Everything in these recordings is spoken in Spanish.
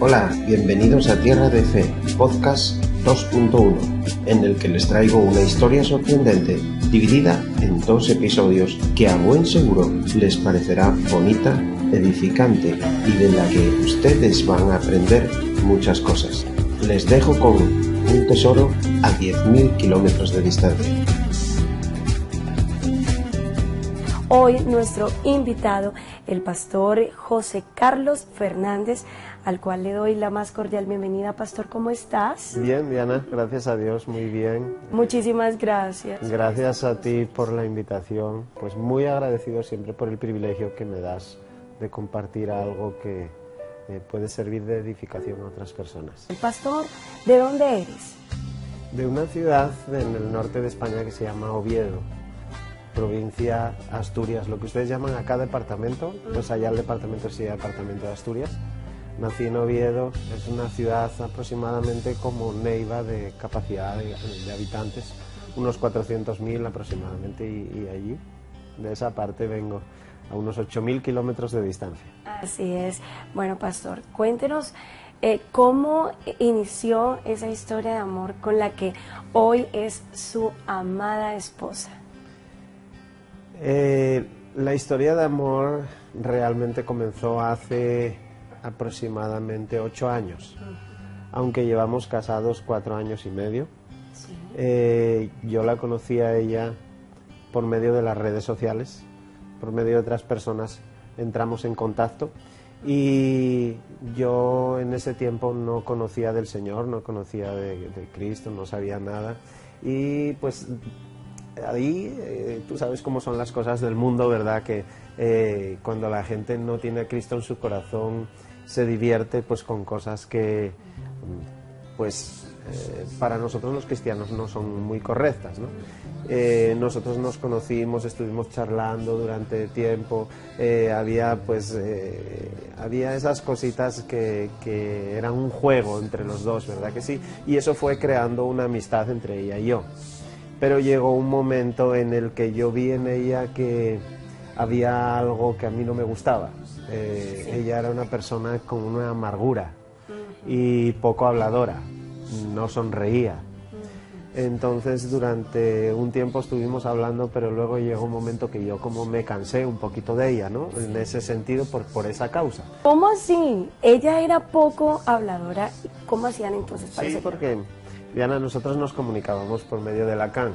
Hola, bienvenidos a Tierra de Fe, podcast 2.1, en el que les traigo una historia sorprendente dividida en dos episodios que a buen seguro les parecerá bonita, edificante y de la que ustedes van a aprender muchas cosas. Les dejo con un tesoro a 10.000 kilómetros de distancia. Hoy nuestro invitado, el pastor José Carlos Fernández, al cual le doy la más cordial bienvenida. Pastor, ¿cómo estás? Bien, Diana, gracias a Dios, muy bien. Muchísimas gracias. Gracias a ti por la invitación, pues muy agradecido siempre por el privilegio que me das de compartir algo que eh, puede servir de edificación a otras personas. El pastor, ¿de dónde eres? De una ciudad en el norte de España que se llama Oviedo provincia Asturias, lo que ustedes llaman acá departamento, pues allá el departamento sí, departamento de Asturias. Nací en Oviedo, es una ciudad aproximadamente como Neiva de capacidad de, habitantes, unos 400.000 aproximadamente, y, allí, de esa parte vengo, a unos 8.000 kilómetros de distancia. Así es. Bueno, pastor, cuéntenos eh, cómo inició esa historia de amor con la que hoy es su amada esposa. Eh, la historia de amor realmente comenzó hace aproximadamente ocho años, aunque llevamos casados cuatro años y medio. Eh, yo la conocí a ella por medio de las redes sociales, por medio de otras personas entramos en contacto y yo en ese tiempo no conocía del Señor, no conocía de Cristo, no sabía nada y pues ahí eh, tú sabes cómo son las cosas del mundo, ¿verdad? Que eh, cuando la gente no tiene a Cristo en su corazón se divierte pues con cosas que pues eh, para nosotros los cristianos no son muy correctas, ¿no? nosotros nos conocimos, estuvimos charlando durante tiempo, había pues había esas cositas que, que eran un juego entre los dos, ¿verdad que sí? Y eso fue creando una amistad entre ella y yo pero llegó un momento en el que yo vi en ella que había algo que a mí no me gustaba. Eh, ella era una persona con una amargura y poco habladora, no sonreía. Entonces durante un tiempo estuvimos hablando, pero luego llegó un momento que yo como me cansé un poquito de ella, ¿no? En ese sentido, por, por esa causa. ¿Cómo así? Ella era poco habladora. ¿Cómo hacían entonces para Sí, porque Diana, nosotros nos comunicábamos por medio de Lacan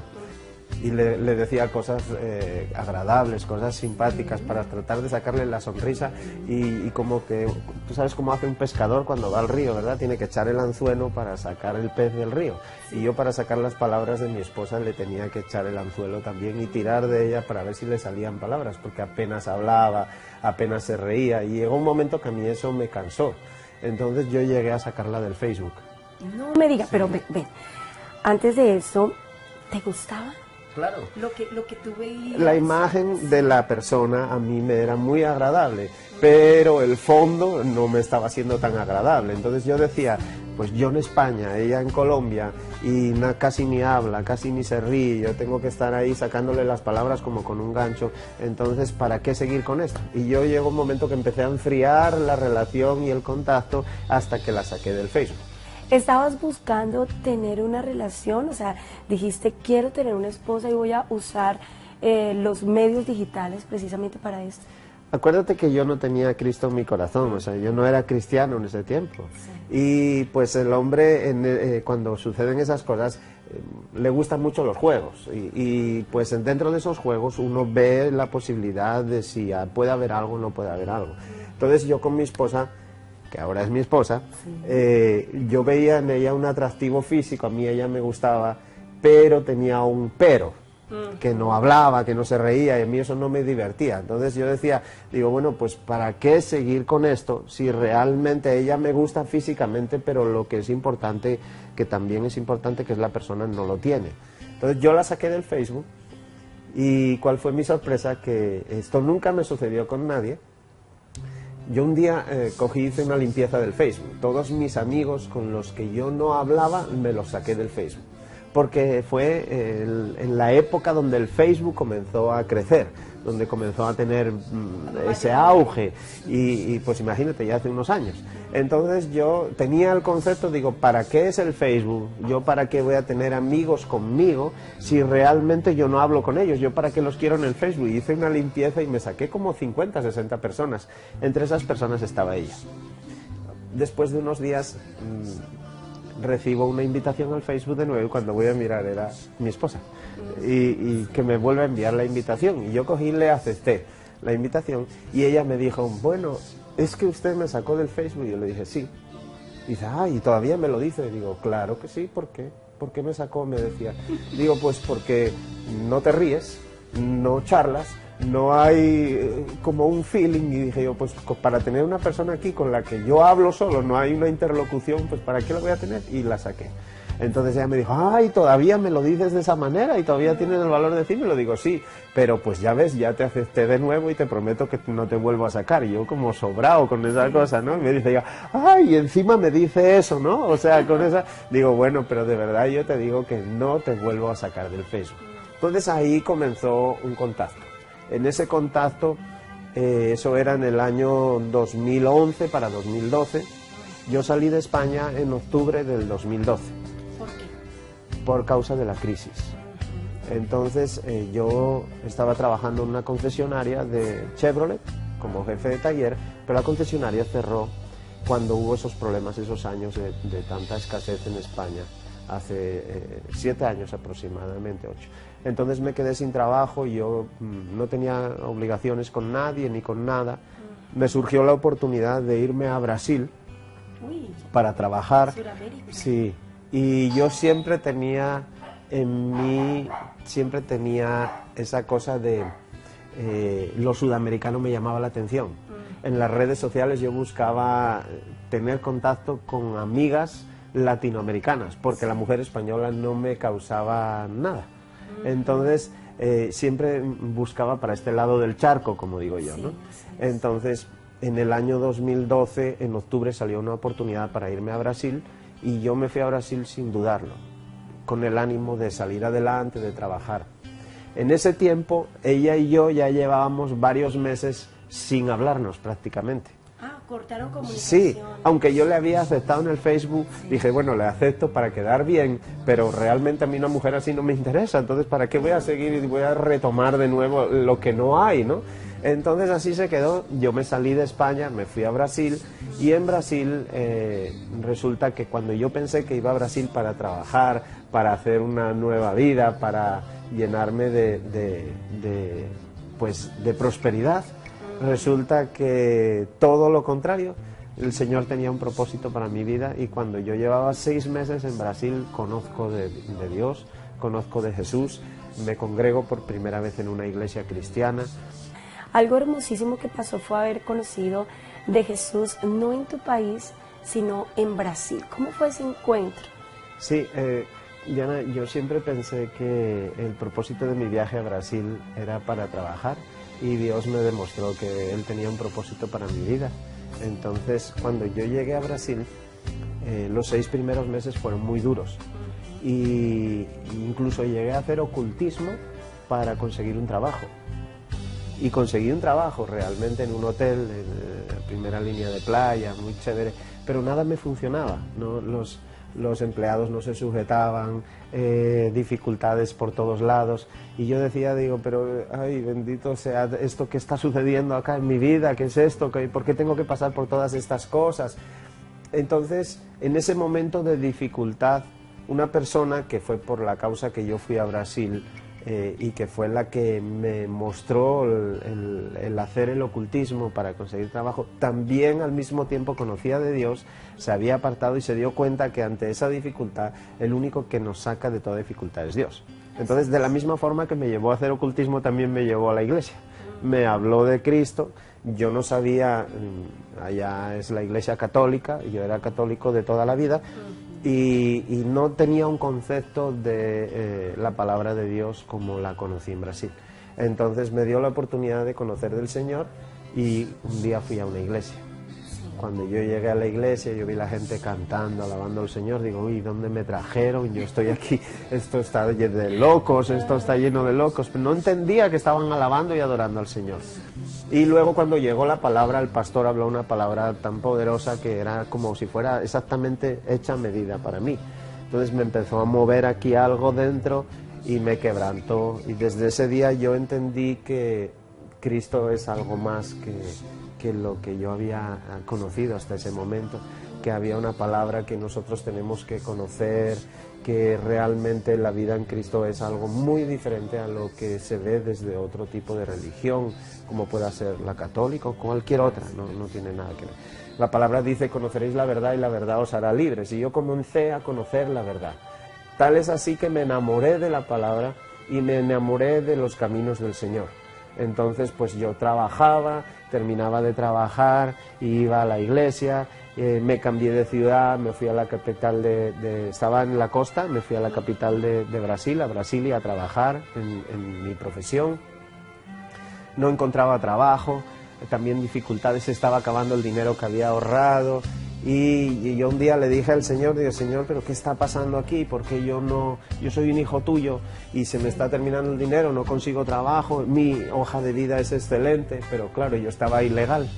y le, decía cosas eh, agradables, cosas simpáticas para tratar de sacarle la sonrisa y, como que, tú sabes cómo hace un pescador cuando va al río, ¿verdad? Tiene que echar el anzuelo para sacar el pez del río. Y yo para sacar las palabras de mi esposa le tenía que echar el anzuelo también y tirar de ella para ver si le salían palabras, porque apenas hablaba, apenas se reía y llegó un momento que a mí eso me cansó. Entonces yo llegué a sacarla del Facebook no me diga, pero ven, antes de eso, ¿te gustaba? Claro. Lo que, lo que tú veías. La imagen de la persona a mí me era muy agradable, pero el fondo no me estaba siendo tan agradable. Entonces yo decía, pues yo en España, ella en Colombia, y casi ni habla, casi ni se ríe, yo tengo que estar ahí sacándole las palabras como con un gancho, entonces ¿para qué seguir con esto? Y yo llegó un momento que empecé a enfriar la relación y el contacto hasta que la saqué del Facebook. ¿Estabas buscando tener una relación? O sea, dijiste, quiero tener una esposa y voy a usar eh, los medios digitales precisamente para esto. Acuérdate que yo no tenía a Cristo en mi corazón, o sea, yo no era cristiano en ese tiempo. Y pues el hombre, eh, cuando suceden esas cosas, eh, le gustan mucho los juegos. Y, y, pues dentro de esos juegos uno ve la posibilidad de si puede haber algo o no puede haber algo. Entonces yo con mi esposa que ahora es mi esposa, eh, yo veía en ella un atractivo físico, a mí ella me gustaba, pero tenía un pero, que no hablaba, que no se reía, y a mí eso no me divertía. Entonces yo decía, digo, bueno, pues ¿para qué seguir con esto si realmente ella me gusta físicamente, pero lo que es importante, que también es importante, que es la persona, no lo tiene? Entonces yo la saqué del Facebook y cuál fue mi sorpresa, que esto nunca me sucedió con nadie, yo un día eh, cogí hice una limpieza del Facebook. Todos mis amigos con los que yo no hablaba me los saqué del Facebook. Porque fue en la época donde el Facebook comenzó a crecer, donde comenzó a tener mm, ese auge y, pues imagínate, ya hace unos años. Entonces yo tenía el concepto, digo, ¿para qué es el Facebook? ¿Yo para qué voy a tener amigos conmigo si realmente yo no hablo con ellos? ¿Yo para qué los quiero en el Facebook? Y hice una limpieza y me saqué como 50, 60 personas. Entre esas personas estaba ella. Después de unos días... Mm, recibo una invitación al Facebook de nuevo y cuando voy a mirar era mi esposa y, que me vuelve a enviar la invitación y yo cogí y le acepté la invitación y ella me dijo, bueno, es que usted me sacó del Facebook y yo le dije, sí. Y dice, ah, y todavía me lo dice. Y digo, claro que sí, ¿por qué? ¿Por qué me sacó? Me decía. Digo, pues porque no te ríes, no charlas, no hay eh, como un feeling y dije yo, pues para tener una persona aquí con la que yo hablo solo, no hay una interlocución, pues ¿para qué la voy a tener? Y la saqué. Entonces ella me dijo, ay, todavía me lo dices de esa manera y todavía tienes el valor de decirme, lo digo, sí, pero pues ya ves, ya te acepté de nuevo y te prometo que no te vuelvo a sacar. Y yo como sobrado con esa cosa, ¿no? Y me dice ella, ay, encima me dice eso, ¿no? O sea, con esa, digo, bueno, pero de verdad yo te digo que no te vuelvo a sacar del Facebook. Entonces ahí comenzó un contacto en ese contacto, eh, eso era en el año 2011 para 2012, yo salí de España en octubre del 2012. ¿Por qué? Por causa de la crisis. Entonces eh, yo estaba trabajando en una concesionaria de Chevrolet como jefe de taller, pero la concesionaria cerró cuando hubo esos problemas, esos años de, tanta escasez en España, hace eh, siete años aproximadamente, ocho. Entonces me quedé sin trabajo y yo mm, no tenía obligaciones con nadie ni con nada. Mm. Me surgió la oportunidad de irme a Brasil para trabajar. Sí, y yo siempre tenía en mí, siempre tenía esa cosa de eh, lo sudamericano me llamaba la atención. Mm. En las redes sociales yo buscaba tener contacto con amigas latinoamericanas, porque la mujer española no me causaba nada. Entonces, eh, siempre buscaba para este lado del charco, como digo yo, ¿no? Entonces, en el año 2012, en octubre, salió una oportunidad para irme a Brasil y yo me fui a Brasil sin dudarlo, con el ánimo de salir adelante, de trabajar. En ese tiempo, ella y yo ya llevábamos varios meses sin hablarnos prácticamente cortaron comunicación. Sí, aunque yo le había aceptado en el Facebook, dije, bueno, le acepto para quedar bien, pero realmente a mí una mujer así no me interesa, entonces ¿para qué voy a seguir y voy a retomar de nuevo lo que no hay, no? Entonces así se quedó, yo me salí de España, me fui a Brasil y en Brasil eh, resulta que cuando yo pensé que iba a Brasil para trabajar, para hacer una nueva vida, para llenarme de, de pues, de prosperidad, Resulta que todo lo contrario, el Señor tenía un propósito para mi vida y cuando yo llevaba seis meses en Brasil conozco de, Dios, conozco de Jesús, me congrego por primera vez en una iglesia cristiana. Algo hermosísimo que pasó fue haber conocido de Jesús no en tu país, sino en Brasil. ¿Cómo fue ese encuentro? Sí, eh, Diana, yo siempre pensé que el propósito de mi viaje a Brasil era para trabajar y Dios me demostró que Él tenía un propósito para mi vida. Entonces, cuando yo llegué a Brasil, eh, los seis primeros meses fueron muy duros y incluso llegué a hacer ocultismo para conseguir un trabajo. Y conseguí un trabajo realmente en un hotel, en la primera línea de playa, muy chévere, pero nada me funcionaba. ¿no? Los, los empleados no se sujetaban, eh, dificultades por todos lados. Y yo decía, digo, pero, ay, bendito sea esto que está sucediendo acá en mi vida, ¿qué es esto? ¿Por qué tengo que pasar por todas estas cosas? Entonces, en ese momento de dificultad, una persona que fue por la causa que yo fui a Brasil, eh, y que fue la que me mostró el, hacer el ocultismo para conseguir trabajo, también al mismo tiempo conocía de Dios, se había apartado y se dio cuenta que ante esa dificultad el único que nos saca de toda dificultad es Dios. Entonces, de la misma forma que me llevó a hacer ocultismo, también me llevó a la iglesia. Me habló de Cristo, yo no sabía, mm, allá es la iglesia católica, yo era católico de toda la vida, y, no tenía un concepto de eh, la palabra de Dios como la conocí en Brasil. Entonces me dio la oportunidad de conocer del Señor y un día fui a una iglesia. Cuando yo llegué a la iglesia, yo vi la gente cantando, alabando al Señor, digo, uy, ¿dónde me trajeron? Yo estoy aquí, esto está lleno de locos, esto está lleno de locos. No entendía que estaban alabando y adorando al Señor. Y luego cuando llegó la palabra, el pastor habló una palabra tan poderosa que era como si fuera exactamente hecha medida para mí. Entonces me empezó a mover aquí algo dentro y me quebrantó. Y desde ese día yo entendí que Cristo es algo más que que lo que yo había ah, conocido hasta ese momento, que había una palabra que nosotros tenemos que conocer, que realmente la vida en Cristo es algo muy diferente a lo que se ve desde otro tipo de religión, como pueda ser la católica o cualquier otra, no, no tiene nada que ver. La palabra dice, conoceréis la verdad y la verdad os hará libres. Y yo comencé a conocer la verdad. Tal es así que me enamoré de la palabra y me enamoré de los caminos del Señor. Entonces, pues yo trabajaba, terminaba de trabajar, iba a la iglesia, eh, me cambié de ciudad, me fui a la capital de, estaba en la costa, me fui a la capital de, Brasil, a Brasilia, a trabajar en, mi profesión. No encontraba trabajo, también dificultades, estaba acabando el dinero que había ahorrado y, yo un día le dije al Señor, digo, Señor, pero ¿qué está pasando aquí? Porque yo no, yo soy un hijo tuyo y se me está terminando el dinero, no consigo trabajo, mi hoja de vida es excelente, pero claro, yo estaba ilegal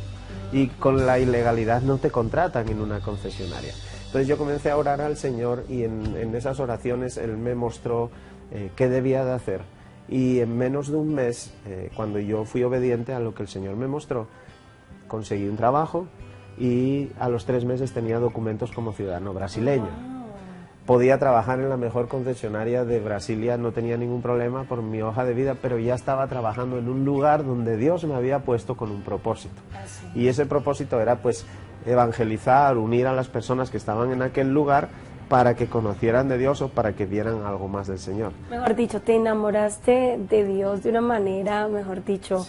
y con la ilegalidad no te contratan en una concesionaria. Entonces yo comencé a orar al Señor y en, esas oraciones Él me mostró eh, qué debía de hacer. Y en menos de un mes, eh, cuando yo fui obediente a lo que el Señor me mostró, conseguí un trabajo, y a los tres meses tenía documentos como ciudadano brasileño. Podía trabajar en la mejor concesionaria de Brasilia, no tenía ningún problema por mi hoja de vida, pero ya estaba trabajando en un lugar donde Dios me había puesto con un propósito. Y ese propósito era pues evangelizar, unir a las personas que estaban en aquel lugar para que conocieran de Dios o para que vieran algo más del Señor. Mejor dicho, te enamoraste de Dios de una manera, mejor dicho,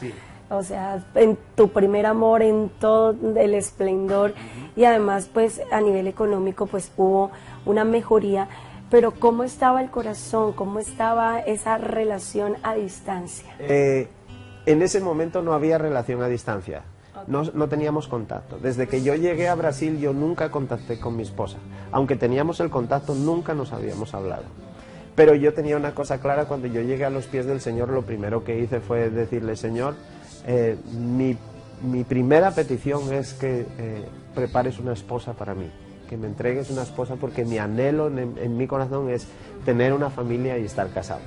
o sea, en tu primer amor, en todo el esplendor y además pues a nivel económico pues hubo una mejoría, pero ¿cómo estaba el corazón? ¿Cómo estaba esa relación a distancia? Eh, en ese momento no había relación a distancia. No, no, teníamos contacto. Desde que yo llegué a Brasil yo nunca contacté con mi esposa. Aunque teníamos el contacto, nunca nos habíamos hablado. Pero yo tenía una cosa clara, cuando yo llegué a los pies del Señor, lo primero que hice fue decirle, Señor, eh, mi, primera petición es que eh, prepares una esposa para mí, que me entregues una esposa porque mi anhelo en, mi corazón es tener una familia y estar casado.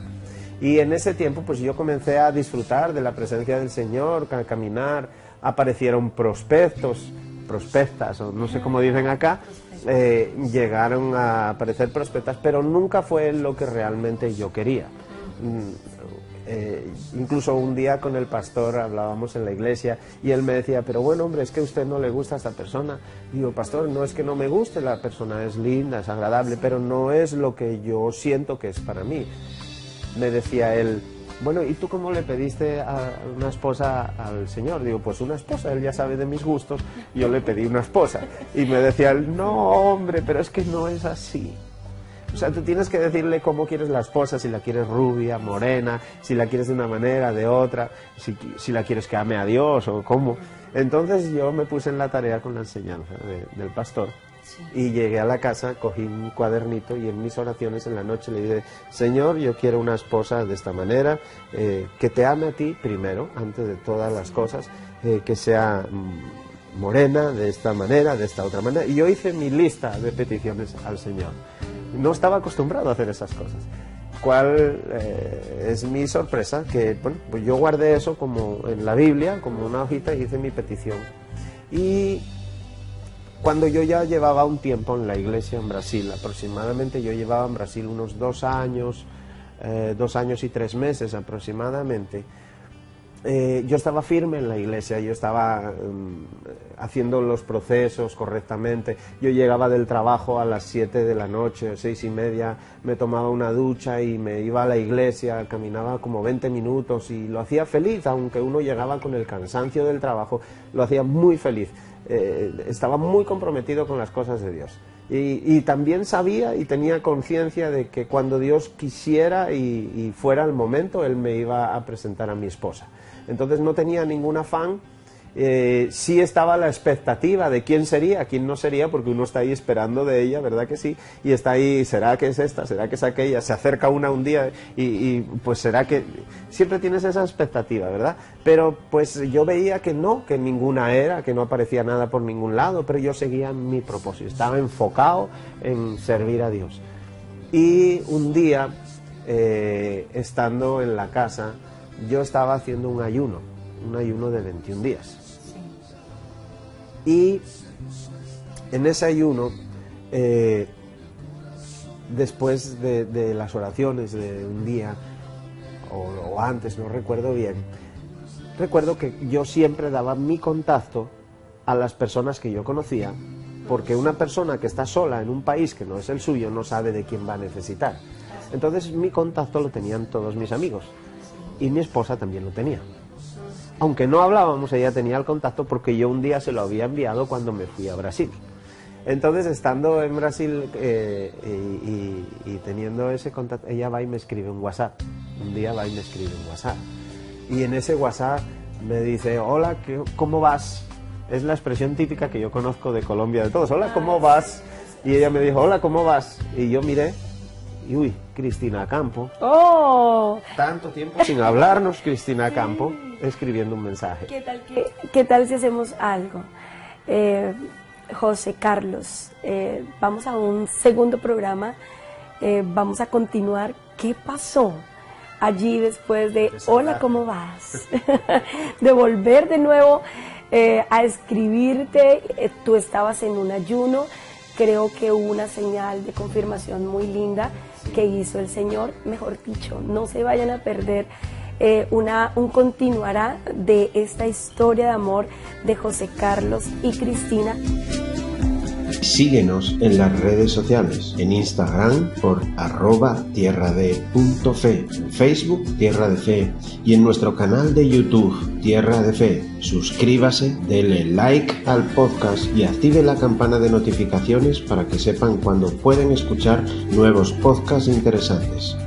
Y en ese tiempo pues yo comencé a disfrutar de la presencia del Señor, a caminar, aparecieron prospectos, prospectas, o no sé cómo dicen acá, eh, llegaron a aparecer prospectas, pero nunca fue lo que realmente yo quería. Eh, incluso un día con el pastor hablábamos en la iglesia y él me decía, pero bueno, hombre, es que a usted no le gusta a esta persona. digo, pastor, no es que no me guste, la persona es linda, es agradable, pero no es lo que yo siento que es para mí. Me decía él, bueno, ¿y tú cómo le pediste a una esposa al Señor? Digo, pues una esposa, él ya sabe de mis gustos, yo le pedí una esposa. Y me decía él, no, hombre, pero es que no es así. O sea, tú tienes que decirle cómo quieres la esposa, si la quieres rubia, morena, si la quieres de una manera, de otra, si, la quieres que ame a Dios o cómo. Entonces yo me puse en la tarea con la enseñanza del pastor y llegué a la casa, cogí un cuadernito y en mis oraciones en la noche le dije, Señor, yo quiero una esposa de esta manera, eh, que te ame a ti primero, antes de todas las cosas, eh, que sea mm, morena de esta manera, de esta otra manera. Y yo hice mi lista de peticiones al Señor no estaba acostumbrado a hacer esas cosas. ¿Cuál eh, es mi sorpresa? Que bueno, pues yo guardé eso como en la Biblia, como una hojita y hice mi petición. Y cuando yo ya llevaba un tiempo en la iglesia en Brasil, aproximadamente yo llevaba en Brasil unos dos años, eh, dos años y tres meses aproximadamente, eh, yo estaba firme en la iglesia, yo estaba em, haciendo los procesos correctamente, yo llegaba del trabajo a las 7 de la noche, seis y media, me tomaba una ducha y me iba a la iglesia, caminaba como 20 minutos y lo hacía feliz, aunque uno llegaba con el cansancio del trabajo, lo hacía muy feliz, eh, estaba muy comprometido con las cosas de Dios. Y, también sabía y tenía conciencia de que cuando Dios quisiera y fuera el momento, Él me iba a presentar a mi esposa. Entonces no tenía ningún afán eh, sí estaba la expectativa de quién sería, quién no sería, porque uno está ahí esperando de ella, ¿verdad que sí? Y está ahí, ¿será que es esta? ¿Será que es aquella? Se acerca una un día y, pues será que... Siempre tienes esa expectativa, ¿verdad? Pero pues yo veía que no, que ninguna era, que no aparecía nada por ningún lado, pero yo seguía mi propósito, estaba enfocado en servir a Dios. Y un día, eh, estando en la casa, yo estaba haciendo un ayuno, un ayuno de 21 días. Y en ese ayuno, eh, después de, las oraciones de un día, o, antes, no recuerdo bien, recuerdo que yo siempre daba mi contacto a las personas que yo conocía, porque una persona que está sola en un país que no es el suyo no sabe de quién va a necesitar. Entonces mi contacto lo tenían todos mis amigos y mi esposa también lo tenía aunque no hablábamos, ella tenía el contacto porque yo un día se lo había enviado cuando me fui a Brasil. Entonces, estando en Brasil eh, y, teniendo ese contacto, ella va y me escribe un WhatsApp. Un día va y me escribe un WhatsApp. Y en ese WhatsApp me dice, hola, ¿cómo vas? Es la expresión típica que yo conozco de Colombia de todos. Hola, ¿cómo vas? Y ella me dijo, hola, ¿cómo vas? Y yo miré y uy, Cristina Campo. ¡Oh! Tanto tiempo sin hablarnos, Cristina Campo, escribiendo un mensaje. ¿Qué tal, si hacemos algo? Eh, José Carlos, eh, vamos a un segundo programa, eh, vamos a continuar. ¿Qué pasó allí después de Hola, ¿cómo vas? de volver de nuevo a escribirte, tú estabas en un ayuno, creo que hubo una señal de confirmación muy linda que hizo el Señor, mejor dicho, no se vayan a perder eh, una, un continuará de esta historia de amor de José Carlos y Cristina. Síguenos en las redes sociales, en Instagram por arroba tierra de punto fe, en Facebook Tierra de Fe y en nuestro canal de YouTube Tierra de Fe. Suscríbase, denle like al podcast y active la campana de notificaciones para que sepan cuando pueden escuchar nuevos podcasts interesantes.